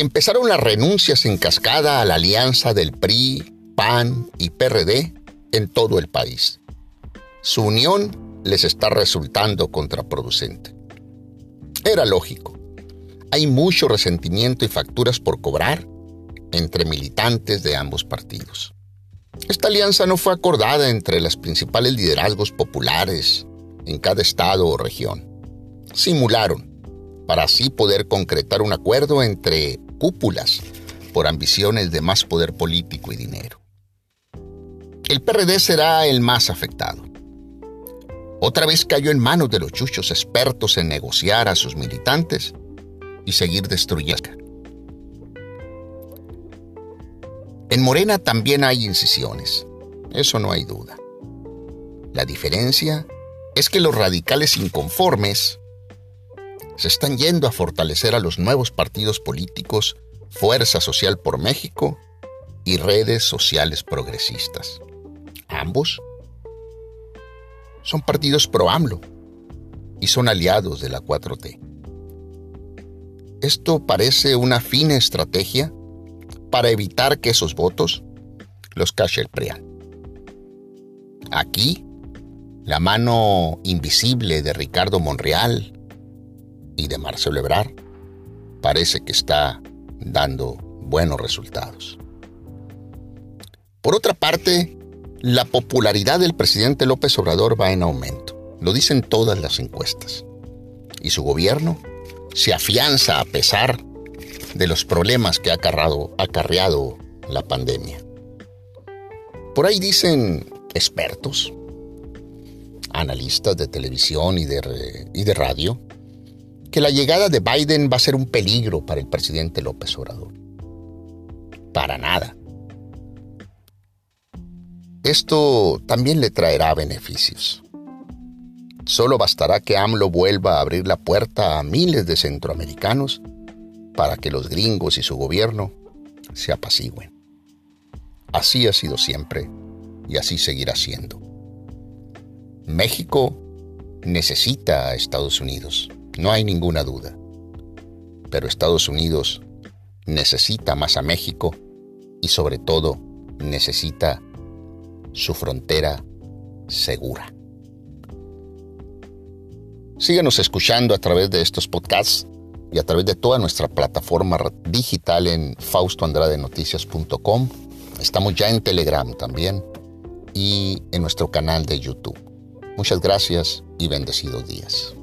empezaron las renuncias en cascada a la alianza del PRI, PAN y PRD en todo el país. Su unión les está resultando contraproducente. Era lógico. Hay mucho resentimiento y facturas por cobrar entre militantes de ambos partidos. Esta alianza no fue acordada entre los principales liderazgos populares en cada estado o región. Simularon para así poder concretar un acuerdo entre cúpulas por ambiciones de más poder político y dinero. El PRD será el más afectado. Otra vez cayó en manos de los chuchos expertos en negociar a sus militantes y seguir destruyendo. En Morena también hay incisiones, eso no hay duda. La diferencia es que los radicales inconformes se están yendo a fortalecer a los nuevos partidos políticos Fuerza Social por México y redes sociales progresistas. Ambos son partidos pro AMLO y son aliados de la 4T. Esto parece una fina estrategia para evitar que esos votos los cache el PREAN. Aquí, la mano invisible de Ricardo Monreal y de Marcelo Ebrard parece que está dando buenos resultados. Por otra parte, la popularidad del presidente López Obrador va en aumento, lo dicen todas las encuestas, y su gobierno se afianza a pesar de los problemas que ha acarreado, la pandemia. Por ahí dicen expertos, analistas de televisión y de radio, que la llegada de Biden va a ser un peligro para el presidente López Obrador. Para nada. Esto también le traerá beneficios. Solo bastará que AMLO vuelva a abrir la puerta a miles de centroamericanos para que los gringos y su gobierno se apacigüen. Así ha sido siempre y así seguirá siendo. México necesita a Estados Unidos no hay ninguna duda. Pero Estados Unidos necesita más a México y sobre todo necesita su frontera segura. Síguenos escuchando a través de estos podcasts y a través de toda nuestra plataforma digital en faustoandradenoticias.com. Estamos ya en Telegram también y en nuestro canal de YouTube. Muchas gracias y bendecidos días.